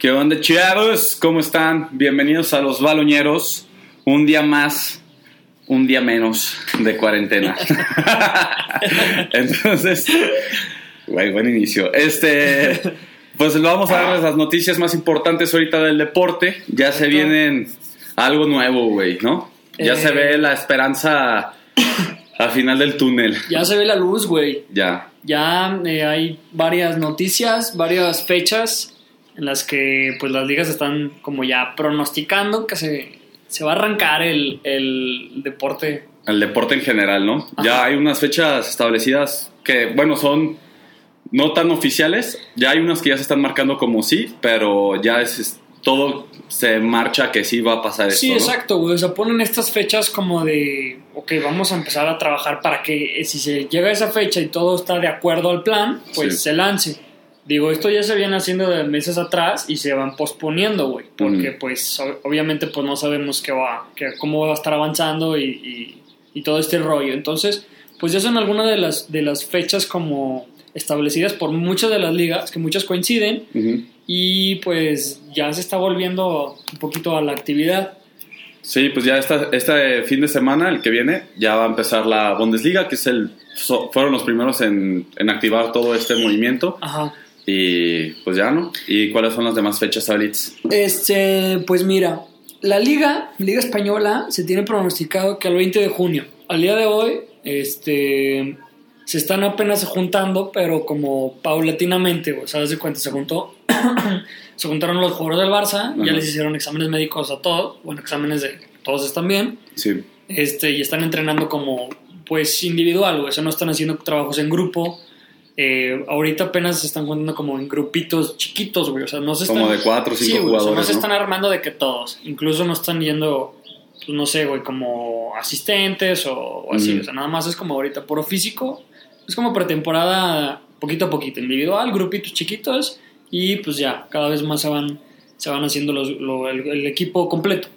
¿Qué onda, chavos? ¿Cómo están? Bienvenidos a los baloñeros. Un día más, un día menos de cuarentena. Entonces, güey, buen inicio. Este, pues lo vamos a dar las noticias más importantes ahorita del deporte. Ya se vienen algo nuevo, güey, ¿no? Ya se Eh. ve la esperanza al final del túnel. Ya se ve la luz, güey. Ya. Ya eh, hay varias noticias, varias fechas en las que pues las ligas están como ya pronosticando que se, se va a arrancar el, el deporte. El deporte en general, ¿no? Ajá. Ya hay unas fechas establecidas que, bueno, son no tan oficiales. Ya hay unas que ya se están marcando como sí, pero ya es, es- todo se marcha que sí va a pasar esto. Sí, ¿no? exacto, güey. O sea, ponen estas fechas como de, ok, vamos a empezar a trabajar para que eh, si se llega a esa fecha y todo está de acuerdo al plan, pues Sí. se lance. Digo, esto ya se viene haciendo de meses atrás y se van posponiendo, güey. Porque, pues, obviamente, pues no sabemos qué va, que, cómo va a estar avanzando y, y- y todo este rollo. Entonces, pues ya son algunas de las, de las fechas como establecidas por muchas de las ligas, que muchas coinciden, y pues ya se está volviendo un poquito a la actividad. Sí, pues ya esta, este fin de semana, el que viene, ya va a empezar la Bundesliga, que es el, so- fueron los primeros en, en activar todo este movimiento. Ajá. Y pues ya, ¿no? ¿Y cuáles son las demás fechas, Alitz? Este, pues mira, la liga, Liga Española, se tiene pronosticado que al 20 de junio. Al día de hoy, este, se están apenas juntando, pero como paulatinamente, o sea, de cuenta, se juntó, se juntaron los jugadores del Barça, ya les hicieron exámenes médicos a todos, bueno, exámenes de todos están bien, Sí. este, y están entrenando como, pues, individual, o sea, no están haciendo trabajos en grupo. Eh, ahorita apenas se están juntando como en grupitos chiquitos, güey. O sea, no se están. Como de cuatro o cinco Sí, güey, o sea, jugadores, no se están armando de que todos. Incluso no están yendo, pues no sé, güey, como asistentes o, o así. O sea, nada más es como ahorita puro físico. Es como pretemporada poquito a poquito, individual, grupitos chiquitos. Y pues ya, cada vez más se van, se van haciendo los- lo- el, el equipo completo.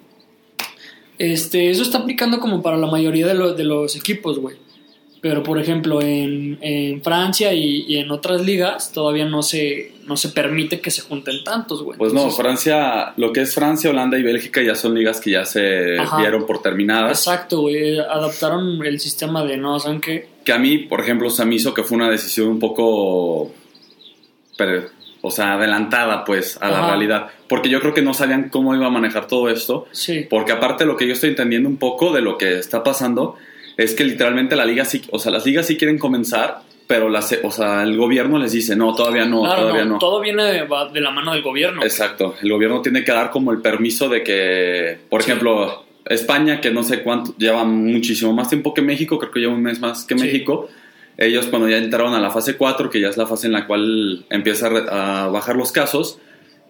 Este, eso está aplicando como para la mayoría de, de los equipos, güey. Pero, por ejemplo, en, en Francia y, y en otras ligas todavía no se, no se permite que se junten tantos, güey. Pues no, Francia, lo que es Francia, Holanda y Bélgica ya son ligas que ya se Ajá. dieron por terminadas. Exacto, güey. Adaptaron el sistema de no, ¿saben qué? Que a mí, por ejemplo, se me hizo que fue una decisión un poco, pero, o sea, adelantada, pues, a la realidad. Porque yo creo que no sabían cómo iba a manejar todo esto. Sí. Porque aparte lo que yo estoy entendiendo un poco de lo que está pasando es que literalmente la liga sí, o sea, las ligas sí quieren comenzar, pero las, o sea, el gobierno les dice, no, todavía no, claro, todavía no, no. todo viene de, la mano del gobierno. Exacto, el gobierno tiene que dar como el permiso de que, por Sí. ejemplo, España, que no sé cuánto, lleva muchísimo más tiempo que México, creo que lleva un mes más que Sí. México, ellos cuando ya entraron a la fase 4, que ya es la fase en la cual empieza a, bajar los casos,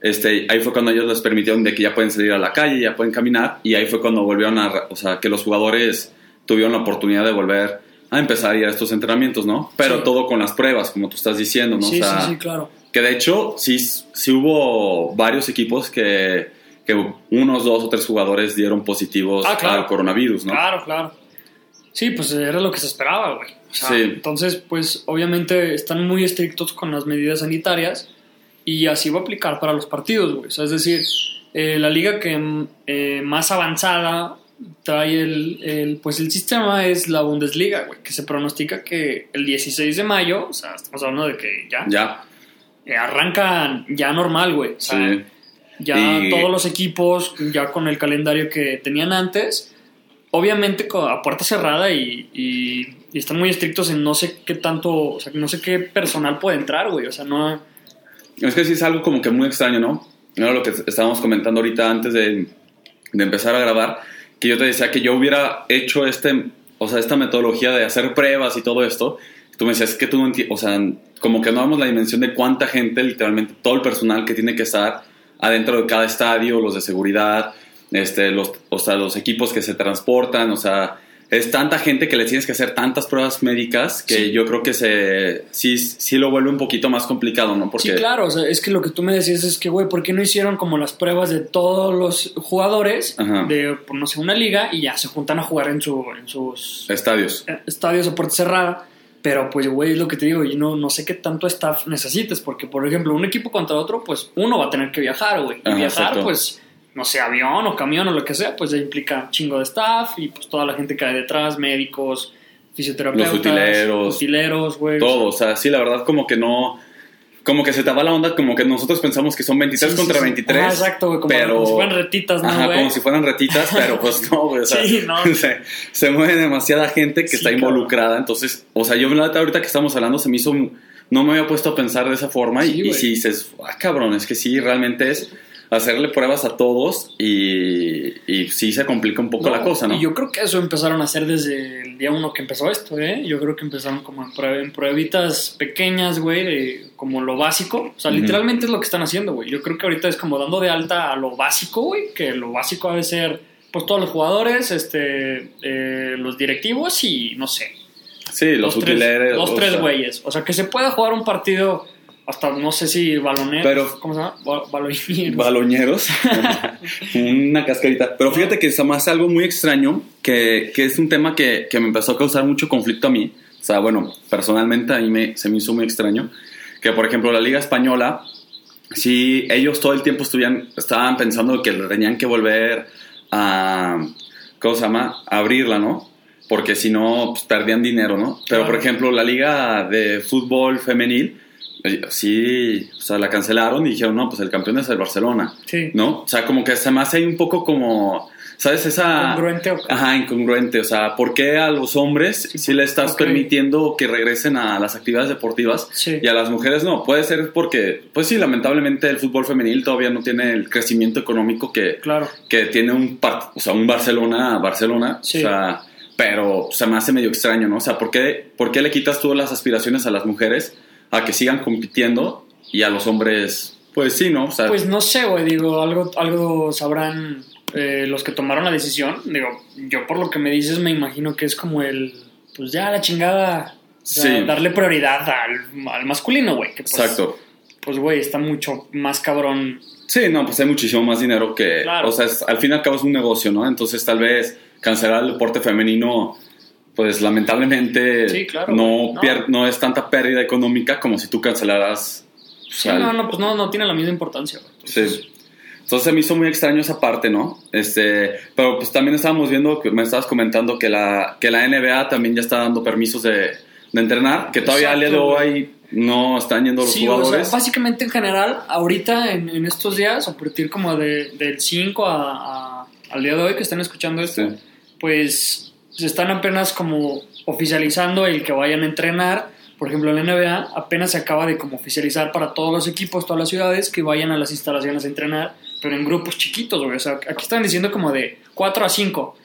este, ahí fue cuando ellos les permitieron de que ya pueden salir a la calle, ya pueden caminar, y ahí fue cuando volvieron a, o sea, que los jugadores tuvieron la oportunidad de volver a empezar a ir a estos entrenamientos, ¿no? Pero Sí. todo con las pruebas, como tú estás diciendo, ¿no? sí, o sea, sí, sí, claro. que de hecho, sí, sí hubo varios equipos que, que unos dos o tres jugadores dieron positivos Ah, claro. al coronavirus, ¿no? Claro, claro. Sí, pues era lo que se esperaba, güey. O sea, Sí. Entonces, pues obviamente están muy estrictos con las medidas sanitarias y así va a aplicar para los partidos, güey. O sea, es decir, eh, la liga que eh, más avanzada trae el, el, pues el sistema es la Bundesliga, güey, que se pronostica que el 16 de mayo, o sea, estamos hablando de que ya, Ya, eh, arrancan ya normal, güey. O sea, sí. ya Y- todos los equipos, ya con el calendario que tenían antes, obviamente a puerta cerrada y, y- y están muy estrictos en no sé qué tanto, o sea, no sé qué personal puede entrar, güey. O sea, no. Es que sí es algo como que muy extraño, ¿no? Era lo que estábamos comentando ahorita antes de, de empezar a grabar, que yo te decía que yo hubiera hecho este, o sea, esta metodología de hacer pruebas y todo esto. Tú me decías "Es que tú no entiendes, o sea, como que no damos la dimensión de cuánta gente, literalmente todo el personal que tiene que estar adentro de cada estadio, los de seguridad, este, los, o sea, los equipos que se transportan, o sea, es tanta gente que le tienes que hacer tantas pruebas médicas que Sí. yo creo que se, sí, sí lo vuelve un poquito más complicado, ¿no? Porque, Sí, claro, o sea, es que lo que tú me decías es que, güey, ¿por qué no hicieron como las pruebas de todos los jugadores Ajá. de, por no sé, una liga y ya se juntan a jugar en, su, en sus Estadios. eh, estadios a puerta cerrada? Pero pues, güey, es lo que te digo, y no, no sé qué tanto staff necesites, porque, por ejemplo, un equipo contra otro, pues uno va a tener que viajar, güey. Y Ajá, viajar, exacto. pues, no sé, avión o camión o lo que sea, pues ya implica chingo de staff y pues toda la gente que hay detrás, médicos, fisioterapeutas, Los utileros. utileros, güey. Todo, o sea, sí, la verdad, como que no. Como que se te va la onda, como que nosotros pensamos que son 23 Sí, sí, contra sí. 23. Ajá, exacto, güey, como, pero, como si fueran retitas, ¿no, Ajá, como si fueran retitas, pero pues no, güey. O sea, Sí, no. se, se mueve demasiada gente que está involucrada. Entonces, o sea, yo la neta, ahorita que estamos hablando se me hizo. No me había puesto a pensar de esa forma. Y, y si dices, ah, cabrón, es que sí, realmente es hacerle pruebas a todos y, y sí se complica un poco No, la cosa, ¿no? Y yo creo que eso empezaron a hacer desde el día uno que empezó esto, ¿eh? Yo creo que empezaron como en, prue- en pruebitas pequeñas, güey, de como lo básico. O sea, literalmente es lo que están haciendo, güey. Yo creo que ahorita es como dando de alta a lo básico, güey, que lo básico debe ser, pues, todos los jugadores, este, eh, los directivos y, no sé, sí, los, tres, utileros. los o tres güeyes. O sea, que se pueda jugar un partido hasta, no sé si balonero, Pero- ¿cómo se llama? Ba- Baloneros. Baloñeros. Una cascarita. Pero fíjate que es más algo muy extraño, que, que es un tema que, que me empezó a causar mucho conflicto a mí. O sea, bueno, personalmente a mí me, se me hizo muy extraño. Que, por ejemplo, la Liga Española, si ellos todo el tiempo estuvieran, estaban pensando que tenían que volver a, ¿cómo se llama? A abrirla, ¿no? Porque si no, pues, perdían dinero, ¿no? Pero, por ejemplo, la Liga de Fútbol Femenil, sí, o sea, la cancelaron y dijeron, no, pues el campeón es el Barcelona. Sí. ¿no? O sea, como que se me hace ahí un poco como, ¿sabes? Esa... Congruente o- Ajá, incongruente. O sea, ¿por qué a los hombres sí, le estás permitiendo que regresen a las actividades deportivas Sí. y a las mujeres no? Puede ser porque, pues sí, lamentablemente el fútbol femenil todavía no tiene el crecimiento económico que, Claro. que tiene un, par- o sea, un Barcelona, Barcelona. Sí. O sea, pero se me hace medio extraño, ¿no? O sea, ¿por qué, ¿por qué le quitas tú las aspiraciones a las mujeres a que sigan compitiendo y a los hombres, pues sí, ¿no? O sea, Pues no sé, güey, digo, algo, algo sabrán eh, los que tomaron la decisión. Digo, yo por lo que me dices me imagino que es como el, pues ya la chingada, o sea, Sí. darle prioridad al, al masculino, güey. pues, exacto. Pues, güey, está mucho más cabrón. Sí, no, pues hay muchísimo más dinero que... Claro. O sea, es- al fin y al cabo es un negocio, ¿no? Entonces tal vez cancelar el deporte femenino, pues lamentablemente Sí, claro, no. No. pier- no es tanta pérdida económica como si tú cancelaras... o Sí, no, no, pues no, no tiene la misma importancia. Entonces, Sí. Entonces me hizo muy extraño esa parte, ¿no? Este, pero pues también estábamos viendo, que me estabas comentando que la, que la NBA también ya está dando permisos de, de entrenar, que todavía al día de hoy no están yendo los Sí, o jugadores. sea, básicamente en general, ahorita en, en estos días, a partir como de, del 5 a, a- al día de hoy que están escuchando esto, Sí. pues se están apenas como oficializando el que vayan a entrenar. Por ejemplo, en la NBA apenas se acaba de como oficializar para todos los equipos, todas las ciudades, que vayan a las instalaciones a entrenar, pero en grupos chiquitos, güey. O sea, aquí están diciendo como de 4 a 5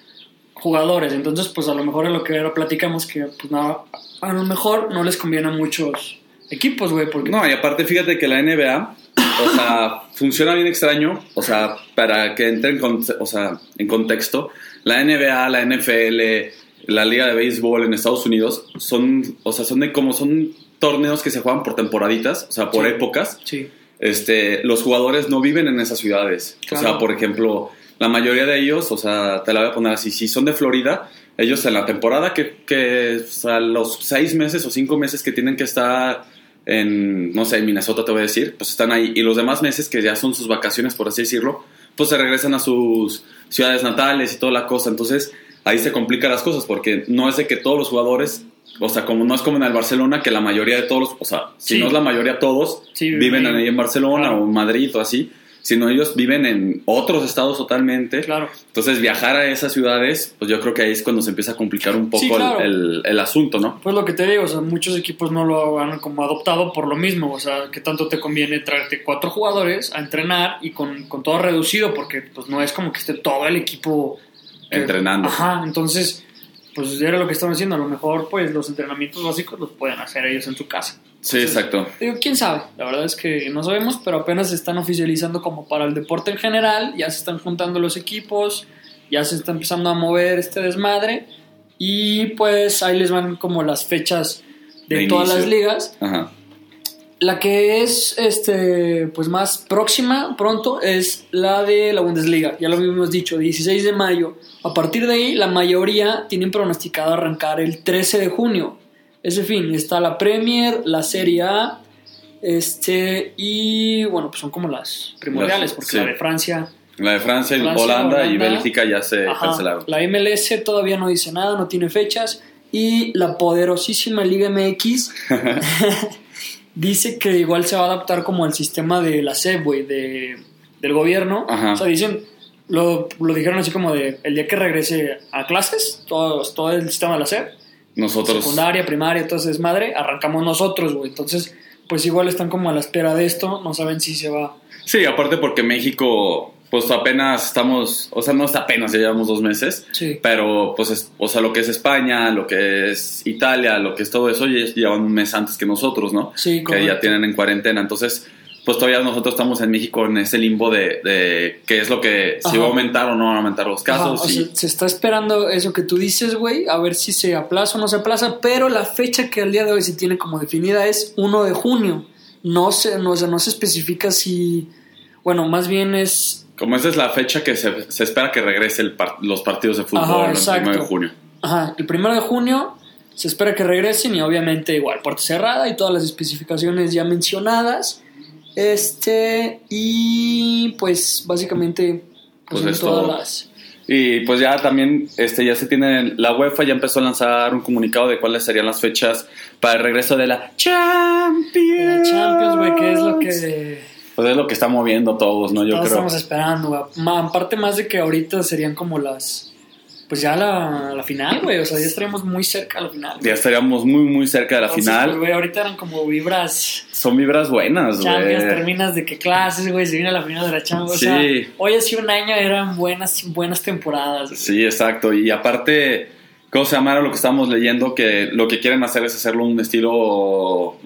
jugadores. Entonces, pues a lo mejor es lo que ahora platicamos, que pues no, a lo mejor no les conviene a muchos equipos, güey, porque No, y aparte fíjate que la NBA, o sea, funciona bien extraño, o sea, para que entre en, conte- o sea, en contexto, la NBA, la NFL, la Liga de Béisbol en Estados Unidos son, o sea, son de como son torneos que se juegan por temporaditas, o sea, por Sí. épocas. sí. Este, los jugadores no viven en esas ciudades. O sea, por ejemplo, la mayoría de ellos, o sea, te la voy a poner así, si son de Florida, ellos en la temporada que, que o sea, los seis meses o cinco meses que tienen que estar en, no sé, en Minnesota te voy a decir, pues están ahí. Y los demás meses que ya son sus vacaciones, por así decirlo, pues se regresan a sus ciudades natales y toda la cosa. Entonces, ahí se complican las cosas porque no es de que todos los jugadores, o sea, como no es como en el Barcelona, que la mayoría de todos, los- o sea, si Sí. no es la mayoría, todos Sí, viven ahí. ahí en Barcelona Claro. o en Madrid o así, sino ellos viven en otros estados totalmente. Claro. Entonces, viajar a esas ciudades, pues yo creo que ahí es cuando se empieza a complicar un poco Sí, el- claro. el, el asunto, ¿no? Pues lo que te digo, o sea, muchos equipos no lo han como adoptado por lo mismo, o sea, que tanto te conviene traerte cuatro jugadores a entrenar y con, con todo reducido, porque pues no es como que esté todo el equipo que- Entrenando. Ajá, entonces, pues era lo que estaban haciendo, a lo mejor pues los entrenamientos básicos los pueden hacer ellos en su casa. Sí, Entonces, exacto. Digo, quién sabe, la verdad es que no sabemos, pero apenas se están oficializando como para el deporte en general, ya se están juntando los equipos, ya se está empezando a mover este desmadre y pues ahí les van como las fechas de, De todas las ligas. Ajá. La que es este pues más próxima pronto es la de la Bundesliga, ya lo habíamos dicho, 16 de mayo. A partir de ahí la mayoría tienen pronosticado arrancar el 13 de junio. ese fin, está la Premier, la Serie A, este, y bueno, pues son como las primordiales, porque sí. la de Francia, La de Francia, Francia, Holanda, y. Bélgica ya se ajá, cancelaron. la MLS todavía no dice nada, no tiene fechas, y la poderosísima Liga MX dice que igual se va a adaptar como al sistema de la SEP, güey, de, del gobierno. Ajá. O sea, dicen, lo, lo dijeron así como de, el día que regrese a clases, todo, todo el sistema de la SEP, Nosotros. secundaria, primaria, entonces es madre, arrancamos nosotros, güey. Entonces, pues igual están como a la espera de esto, no saben si se va. Sí, aparte porque México, pues apenas estamos, o sea, no está apenas, ya llevamos dos meses, Sí. pero pues, es- o sea, lo que es España, lo que es Italia, lo que es todo eso, ya llevan un mes antes que nosotros, ¿no? Sí, que correcto. ya tienen en cuarentena. Entonces, pues todavía nosotros estamos en México en ese limbo de, de qué es lo que, si Ajá. va a aumentar o no van a aumentar los Ajá, casos. o y- sea, se está esperando eso que tú dices, güey, a ver si se aplaza o no se aplaza, pero la fecha que al día de hoy se tiene como definida es 1 de junio. No se, no, o sea, no se especifica si, bueno, más bien es, como esa es la fecha que se, se espera que regrese el par- los partidos de fútbol Ajá, el exacto. 1 de junio. ajá, el 1 de junio se espera que regresen y obviamente igual puerta cerrada y todas las especificaciones ya mencionadas. Este, y pues básicamente Pues son es todas todo. las... Y pues ya también este, ya se tiene, la UEFA ya empezó a lanzar un comunicado de cuáles serían las fechas para el regreso de la Champions. La Champions, güey, que es lo que Pues es lo que está moviendo todos, ¿no? Yo Todos creo. estamos esperando, güey. Aparte más de que ahorita serían como las... Pues ya la, la final, güey. O sea, ya estaríamos muy cerca a la final. Ya estaríamos muy, muy cerca de la Entonces, final. pues, güey, ahorita eran como vibras Son vibras buenas, Champions, güey. terminas de qué clases, güey, se viene la final de la Champions. Sí. O sea, hoy hace un año eran buenas, buenas temporadas. güey. Sí, exacto. Y aparte, ¿cómo se llama lo que estamos leyendo? Que lo que quieren hacer es hacerlo un estilo,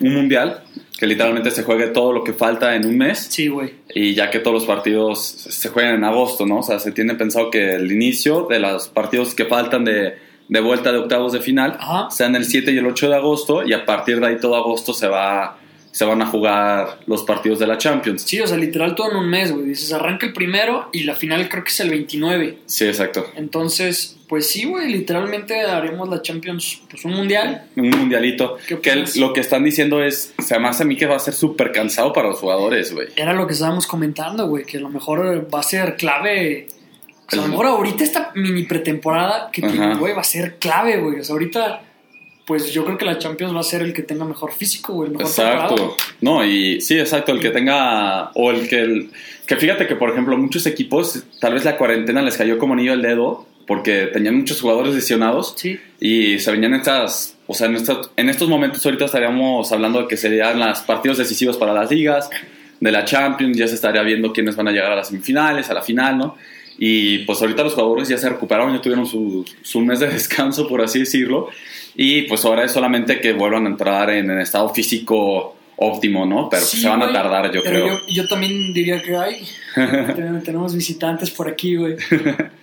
un mundial, que literalmente se juegue todo lo que falta en un mes. Sí, güey. Y ya que todos los partidos se juegan en agosto, ¿no? O sea, se tiene pensado que el inicio de los partidos que faltan de, de vuelta de octavos de final Ajá. sean el 7 y el 8 de agosto y a partir de ahí todo agosto se va se van a jugar los partidos de la Champions. Sí, o sea, literal todo en un mes, güey. Dices, arranca el primero y la final creo que es el 29. Sí, exacto. Entonces, pues sí, güey, literalmente haremos la Champions, pues un mundial. Un mundialito. ¿Qué Que el- lo que están diciendo es, se me hace a mí que va a ser súper cansado para los jugadores, güey. Era lo que estábamos comentando, güey, que a lo mejor va a ser clave. O sea, a lo mejor ahorita esta mini pretemporada que güey, va a ser clave, güey. O sea, ahorita, pues yo creo que la Champions va a ser el que tenga mejor físico, güey. el mejor Exacto. No, y sí, exacto, el que tenga, o el que, el- que fíjate que, por ejemplo, muchos equipos, tal vez la cuarentena les cayó como anillo al dedo, porque tenían muchos jugadores lesionados Sí, y se venían estas, o sea, en, estas- en estos momentos ahorita estaríamos hablando de que serían los partidos decisivos para las ligas, de la Champions, ya se estaría viendo quiénes van a llegar a las semifinales, a la final, ¿no? Y pues ahorita los jugadores ya se recuperaron, ya tuvieron su, su mes de descanso, por así decirlo, y pues ahora es solamente que vuelvan a entrar en el estado físico óptimo, ¿no? Pero Sí, se van a tardar, yo pero creo. Yo, yo también diría que hay. Ten- tenemos visitantes por aquí, güey.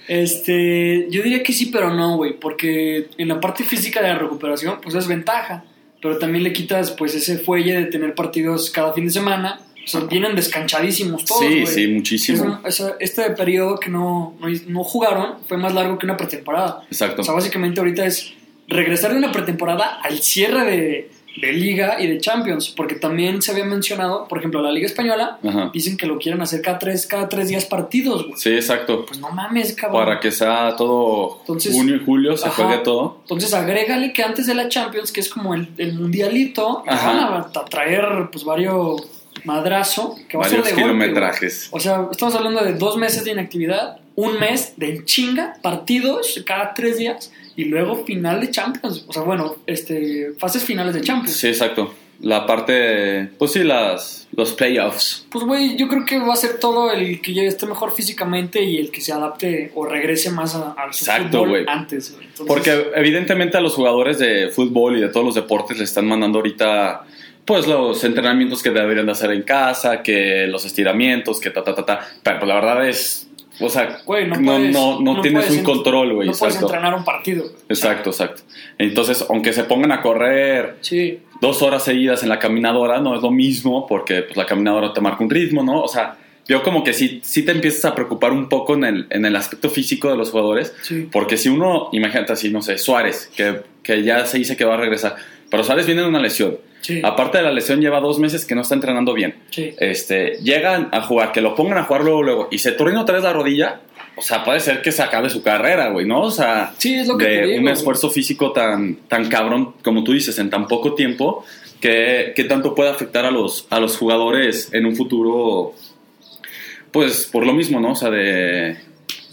Este, yo diría que sí, pero no, güey, porque en la parte física de la recuperación, pues es ventaja, pero también le quitas, pues, ese fuelle de tener partidos cada fin de semana. O sea, vienen descanchadísimos todos, Sí, sí, muchísimo. Es un- esa- este periodo que no, no, no jugaron fue más largo que una pretemporada. Exacto. O sea, básicamente ahorita es regresar de una pretemporada al cierre de, de Liga y de Champions, porque también se había mencionado, por ejemplo, la Liga Española, Ajá. dicen que lo quieren hacer cada tres, cada tres días partidos, güey. Sí, exacto. Pues no mames, cabrón. Para que sea todo Entonces- junio y julio, se Ajá. juegue todo. Entonces agrégale que antes de la Champions, que es como el, el mundialito, Ajá. van a, a traer pues varios madrazo, que va a Varios ser de golpe, kilometrajes. O sea, estamos hablando de dos meses de inactividad, un mes de chinga, partidos cada tres días y luego final de Champions. O sea, bueno, este, fases finales de Champions. Sí, exacto. La parte, pues sí, las, los playoffs. Pues, güey, yo creo que va a ser todo el que ya esté mejor físicamente y el que se adapte o regrese más a- al su Exacto, fútbol güey. antes. Entonces, Porque evidentemente a los jugadores de fútbol y de todos los deportes le están mandando ahorita pues los entrenamientos que deberían de hacer en casa, que los estiramientos, que ta ta ta ta. Pero pues, la verdad es, o sea, Güey, no, no, puedes- no, no tienes puedes un control, güey. No puedes exacto. entrenar un partido. güey. Exacto, exacto. Entonces, aunque se pongan a correr Sí, dos horas seguidas en la caminadora, no es lo mismo porque pues, la caminadora te marca un ritmo, ¿no? O sea, yo como que sí, sí te empiezas a preocupar un poco en el, en el aspecto físico de los jugadores, sí. porque si uno, imagínate así, no sé, Suárez, que, que ya se dice que va a regresar, pero Suárez viene de una lesión. Sí. Aparte de la lesión, lleva dos meses que no está entrenando bien. Sí. Este, llegan a jugar, que lo pongan a jugar luego, luego, y se truena otra vez la rodilla, o sea, puede ser que se acabe su carrera, güey, ¿no? O sea, Sí, es lo que de digo, un güey. esfuerzo físico tan, tan cabrón, como tú dices, en tan poco tiempo, que, que tanto puede afectar a los, a los jugadores en un futuro, pues por lo mismo, ¿no? O sea, de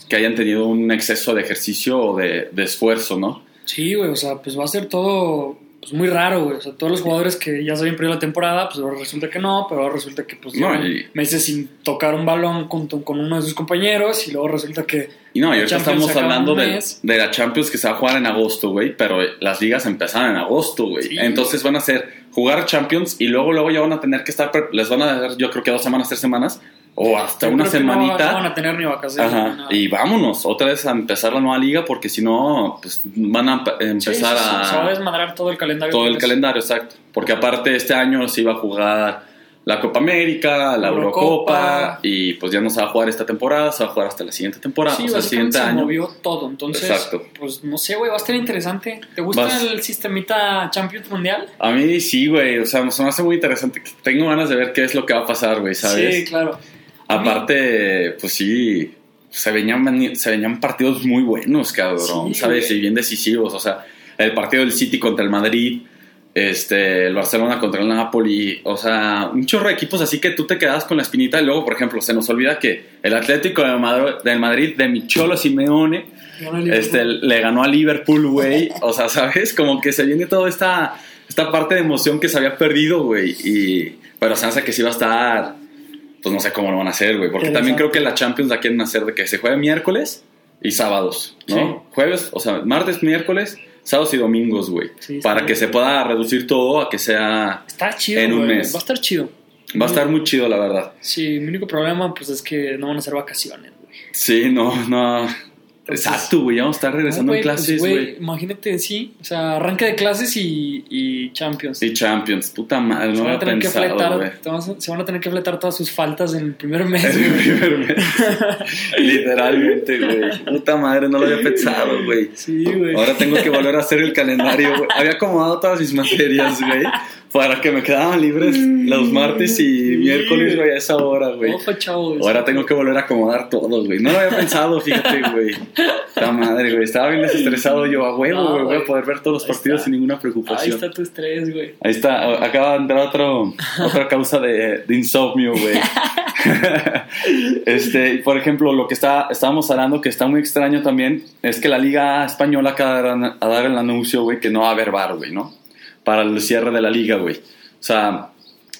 que hayan tenido un exceso de ejercicio o de, de esfuerzo, ¿no? Sí, güey, o sea, pues va a ser todo pues, muy raro, güey. O sea, todos los jugadores que ya se habían perdido la temporada, pues ahora resulta que no, pero ahora resulta que pues No, y- meses sin tocar un balón con, con uno de sus compañeros y luego resulta que... Y no, y ahorita estamos hablando de, de la Champions que se va a jugar en agosto, güey, pero las ligas empezaron en agosto, güey. Sí. Entonces van a hacer jugar Champions y luego luego ya van a tener que estar, les van a dar yo creo que dos semanas, tres semanas o hasta yo una que no semanita. No, van a tener ni vacaciones. ni Ajá, nada. y vámonos, otra vez a empezar la nueva liga porque si no, pues van a Sí, empezar sí, sí, Se va a a desmadrar todo el calendario. todo el calendario, exacto. Porque aparte este año se iba a jugar la Copa América, la Eurocopa. Eurocopa y pues ya no se va a jugar esta temporada, se va a jugar hasta la siguiente temporada, Sí, o sea, el siguiente se año. movió todo. Entonces, Exacto. pues no sé, güey, va a estar interesante. ¿Te gusta Vas- el sistemita Champions Mundial? A mí sí, güey. O sea, se me hace muy interesante. Tengo ganas de ver qué es lo que va a pasar, güey, ¿sabes? Sí, claro. Aparte, pues sí, se venían, se venían partidos muy buenos, cabrón, Sí, ¿sabes? Y bien decisivos. O sea, el partido del City contra el Madrid, este, el Barcelona contra el Napoli. O sea, un chorro de equipos así que tú te quedas con la espinita. Y luego, por ejemplo, se nos olvida que el Atlético de Madrid, del Madrid de Micholo Simeone este, le ganó a Liverpool, güey. O sea, ¿sabes? Como que se viene toda esta, esta parte de emoción que se había perdido, güey. Y, pero se hace que sí va a estar, pues no sé cómo lo van a hacer, güey. Porque también creo que la Champions la quieren hacer de que se juegue miércoles y sábados, ¿no? Sí. Jueves, o sea, martes, miércoles, sábados y domingos, güey. Sí, para bien. que se pueda reducir todo a que sea... Está chido, en un mes. Va a estar chido. Va a estar muy chido, la verdad. Sí, mi único problema, pues, es que no van a ser vacaciones, güey. Sí, no, no... Exacto, güey. Vamos a estar regresando No, en güey, pues, clases, güey. imagínate, sí. O sea, arranque de clases y, y Champions. y Champions, puta madre, se, no van a había tener que pensado, fletar, a- se van a tener que fletar todas sus faltas en el primer mes. Es mi güey. primer mes. Literalmente, güey. Puta madre, no lo había pensado, güey. Sí, güey. Ahora tengo que volver a hacer el calendario, güey. Había acomodado todas mis materias, güey. Para que me quedaban libres los martes y miércoles, güey. a esa hora, güey. Ojo, chavos. Ahora tengo que volver a acomodar todos, güey. No lo había pensado, fíjate, güey. La madre, güey. Estaba bien desestresado yo a huevo, No, güey. Voy a poder ver todos los Ahí partidos está. sin ninguna Ahí preocupación. está tu estrés, güey. Ahí está, acaba de entrar otro, otra causa de, de insomnio, güey. este, por ejemplo, lo que está, estábamos hablando que está muy extraño también es que la Liga Española acaba de dar el anuncio, güey, que no va a haber bar, güey, ¿no? Para el cierre de la liga, güey. O sea,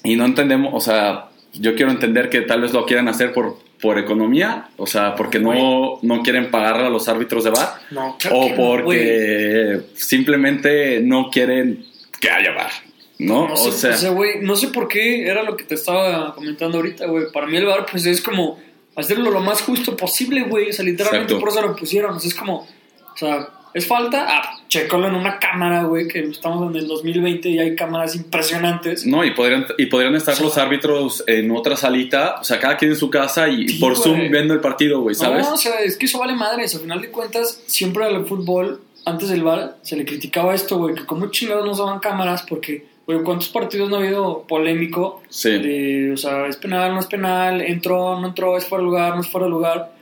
y no entendemos, o sea, yo quiero entender que tal vez lo quieran hacer por, por economía, o sea, porque no, no quieren pagarle a los árbitros de bar No, claro o que no, porque simplemente no quieren que haya bar, ¿no? No o sé, sea, güey, no sé por qué era lo que te estaba comentando ahorita, güey. Para mí el bar, pues es como hacerlo lo más justo posible, güey. O sea, literalmente Exacto. por eso lo pusieron. O sea, es como, o sea, es falta, ah, chécalo en una cámara, güey, que estamos en el 2020 y hay cámaras impresionantes. no, y podrían, y podrían estar los árbitros en otra salita, o sea, cada quien en su casa y Sí, por güey. Zoom viendo el partido, güey, ¿sabes? No, o sea, es que eso vale madres. Al final de cuentas, siempre al fútbol, antes del bar, se le criticaba esto, güey, que como chingados no usaban cámaras porque, güey, ¿cuántos partidos no ha habido polémico? sí. de, o sea, es penal, no es penal, entró, no entró, es fuera de lugar, no es fuera de lugar.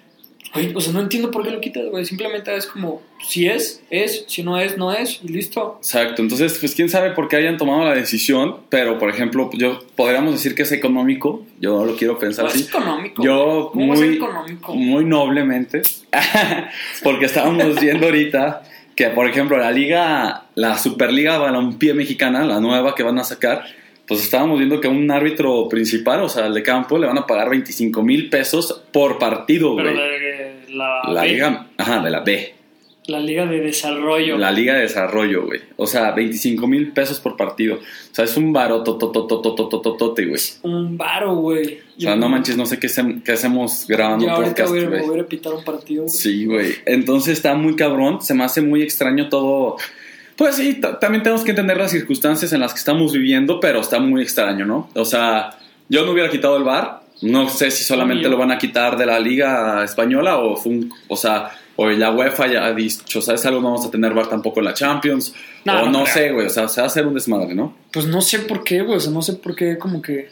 Güey, o sea, no entiendo por qué lo quitas, güey. Simplemente es como, si es, es, si no es, no es, y listo. Exacto, entonces, pues quién sabe por qué hayan tomado la decisión, pero por ejemplo, yo podríamos decir que es económico, yo lo quiero pensar No es así. económico. Yo güey. ¿Cómo va a ser muy, económico? muy noblemente, porque estábamos viendo ahorita que, por ejemplo, la liga, la Superliga Balompié Mexicana, la nueva que van a sacar, pues estábamos viendo que a un árbitro principal, o sea, el de campo, le van a pagar 25 mil pesos por partido, Pero güey. de la, La B, liga, ajá, de la B, la liga de desarrollo. la liga de desarrollo, güey. O sea, 25 mil pesos por partido. O sea, es un baro totototototototote, güey. Un varo, güey. O sea, no manches, no sé qué, qué hacemos grabando Yo un podcast, güey. voy a pitar un partido, güey. Sí, güey. Entonces está muy cabrón. Se me hace muy extraño todo. Pues sí, ta- también tenemos que entender las circunstancias en las que estamos viviendo, pero está muy extraño, ¿no? O sea, yo no hubiera quitado el bar. No sé si solamente lo van a quitar de la liga española o fue un, o sea, o la UEFA ya ha dicho, ¿sabes algo? No vamos a tener bar tampoco en la Champions. No, o no no sé, güey, o sea, se va a hacer un desmadre, ¿no? Pues no sé por qué, güey. O sea, no sé por qué como que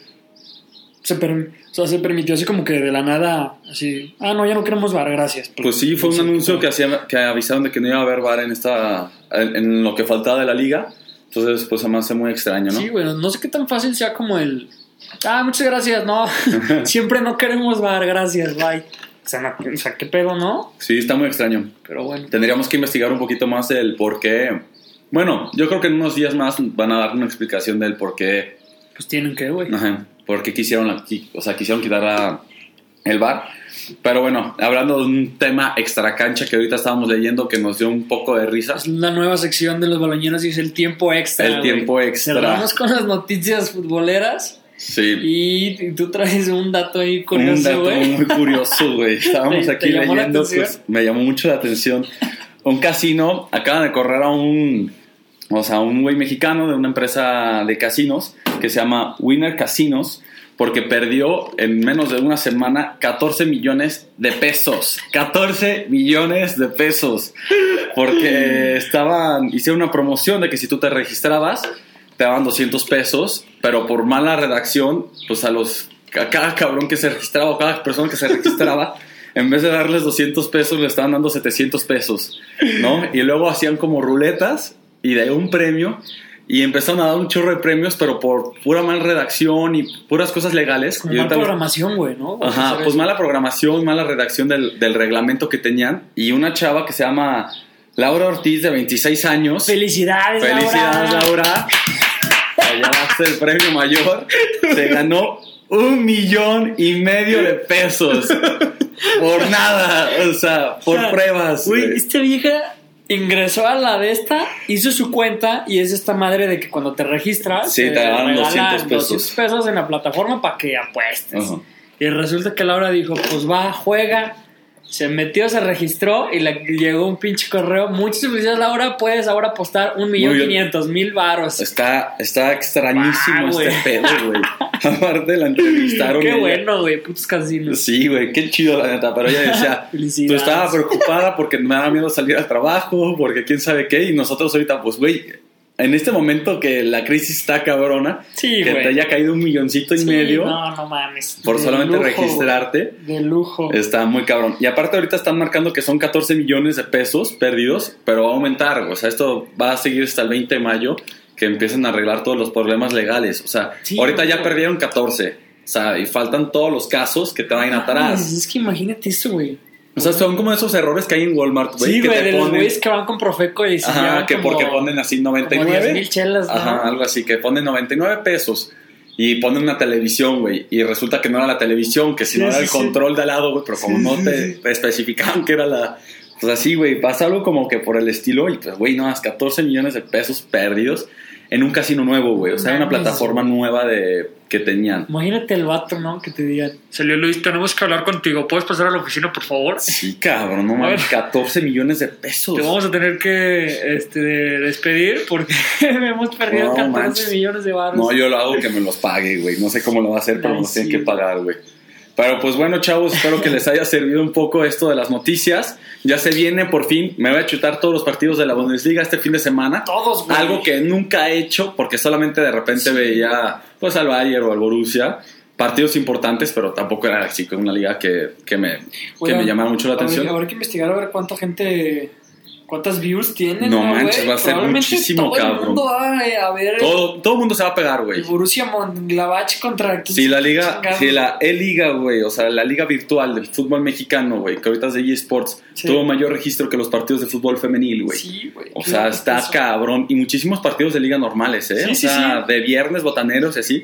se, per- o sea, se permitió así como que de la nada, así, ah, no, ya no queremos bar, gracias. Pues sí, fue un anuncio que, hacía, que avisaron de que no iba a haber bar en, esta, en, lo que faltaba de la liga. Entonces, pues se me hace muy extraño, ¿no? Sí, güey, no sé qué tan fácil sea como el, ah, muchas gracias, no, siempre no queremos bar, gracias, bye. O sea, no- o sea, qué pedo, ¿no? Sí, está muy extraño. Pero bueno. Tendríamos que investigar un poquito más el por qué. Bueno, yo creo que en unos días más van a dar una explicación del por qué, Pues tienen que, güey. ajá, por qué quisieron, la- o sea, quisieron quitar la- el bar. Pero bueno, hablando de un tema extra cancha que ahorita estábamos leyendo que nos dio un poco de risa. Es la nueva sección de los baloñeros y es el tiempo extra. El tiempo extra. Cerramos con las noticias futboleras Sí. y tú traes un dato ahí un curioso, dato güey. muy curioso, güey. Estábamos ¿Te- aquí leyendo, pues me llamó mucho la atención. Un casino, acaban de correr a un, o sea, un güey mexicano de una empresa de casinos que se llama Winner Casinos, porque perdió en menos de una semana 14 millones de pesos. 14 millones de pesos. Porque estaban, hicieron una promoción de que si tú te registrabas, te daban 200 pesos, pero por mala redacción, pues a los a cada cabrón que se registraba o cada persona que se registraba, en vez de darles 200 pesos, le estaban dando 700 pesos, ¿no? Y luego hacían como ruletas y de un premio y empezaron a dar un chorro de premios, pero por pura mal redacción y puras cosas legales. Como mala programación, güey, ¿no? Ajá, pues eso. mala programación, mala redacción del, del reglamento que tenían. Y una chava que se llama Laura Ortiz, de 26 años. Felicidades, Felicidades, Laura. Laura. Va el premio mayor. Se ganó un millón y medio de pesos. Por nada. O sea, por O sea, pruebas. Güey. esta vieja ingresó a la de esta, hizo su cuenta y es esta madre de que cuando te registras Sí, te dan regalan 200 pesos. 200 pesos en la plataforma para que apuestes. Y resulta que Laura dijo, pues va, juega. Se metió, se registró y le llegó un pinche correo. Muchas felicidades, Laura. Puedes ahora apostar un millón quinientos mil varos. Está, está extrañísimo este pedo, güey. Aparte la entrevistaron. Qué bueno, güey. Putos casinos. Sí, güey, qué chido la neta. Pero ella decía, tú estabas preocupada porque me daba miedo salir al trabajo, porque quién sabe qué. Y nosotros ahorita, pues, güey, en este momento que la crisis está cabrona, Sí, que te haya caído un milloncito y Sí, medio No, no mames. por De solamente lujo, registrarte. De lujo. está muy cabrón. Y aparte ahorita están marcando que son 14 millones de pesos perdidos, pero va a aumentar. O sea, esto va a seguir hasta el 20 de mayo, que empiecen a arreglar todos los problemas legales. O sea, Sí, ahorita ya perdieron 14. O sea, y faltan todos los casos que traen Ay, atrás. Es que imagínate eso, güey. O sea, son como esos errores que hay en Walmart, güey. Sí, güey, de los ponen- güeyes que van con Profeco y se Ajá, que como- porque ponen así como 99. 10,000 chelas, ¿no? Ajá, algo así, que ponen 99 pesos. Y ponen una televisión, güey. Y resulta que no era la televisión, que si Sí, no era sí, el sí. control de al lado, güey. Pero como Sí, no sí, te, sí. te especificaban que era la. Pues así, güey. Pasa algo como que por el estilo. Y pues, güey, no, más 14 millones de pesos perdidos en un casino nuevo, güey. O sea, una plataforma nueva de que tenían. Imagínate el vato, ¿no? Que te digan, salió Luis, tenemos que hablar contigo. ¿Puedes pasar a la oficina, por favor? Sí, cabrón, no mames. 14 millones de pesos. Te vamos a tener que este, despedir porque hemos perdido No 14 manches. millones de baros. No, yo lo hago que me los pague, güey. No sé cómo lo va a hacer, pero Ay, me los tienen sí. que pagar, güey. Pero pues bueno, chavos, espero que les haya servido un poco esto de las noticias. Ya se viene por fin. Me voy a chutar todos los partidos de la Bundesliga este fin de semana. Todos, güey. Algo que nunca he hecho porque solamente de repente veía pues al Bayern o al Borussia. Partidos importantes, pero tampoco era así con una liga que, que me, que Oigan, me llamara mucho la atención. Habrá que investigar a ver cuánta gente, cuántas views tienen. No manches, va a ser muchísimo, todo cabrón. el mundo va a ver Todo, todo el mundo se va a pegar, güey. Borussia Mönchengladbach contra... Sí, la liga, sí, la E-Liga, güey, o sea, la liga virtual del fútbol mexicano, güey, que ahorita es de eSports, Sí. tuvo mayor registro que los partidos de fútbol femenil, güey. Sí, güey. O sea, está eso. cabrón. Y muchísimos partidos de liga normales, ¿eh? Sí, o sí, sea, sí. de viernes, botaneros y así.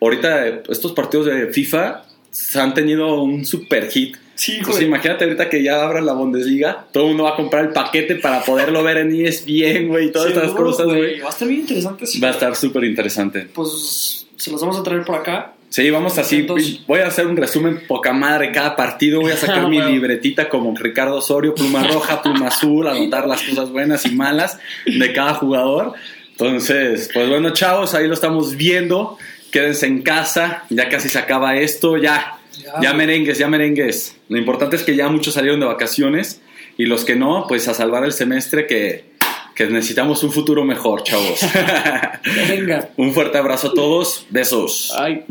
Ahorita eh, estos partidos de FIFA se han tenido un super hit. Sí, Entonces, güey. imagínate ahorita que ya abran la Bundesliga, todo el mundo va a comprar el paquete para poderlo ver en ESPN, güey, y todas estas cosas, güey. Va a estar bien interesante. sí. Va a estar súper interesante. Pues se los vamos a traer por acá. Sí, vamos así. Voy a hacer un resumen poca madre cada partido. Voy a sacar mi libretita como Ricardo Osorio, pluma roja, pluma azul, anotar las cosas buenas y malas de cada jugador. Entonces, pues bueno, chavos, ahí lo estamos viendo. Quédense en casa, ya casi se acaba esto, ya. Ya. Ya merengues, ya merengues. Lo importante es que ya muchos salieron de vacaciones y los que no, pues a salvar el semestre que, que necesitamos un futuro mejor, chavos. Venga. un fuerte abrazo a todos. Besos. Ay.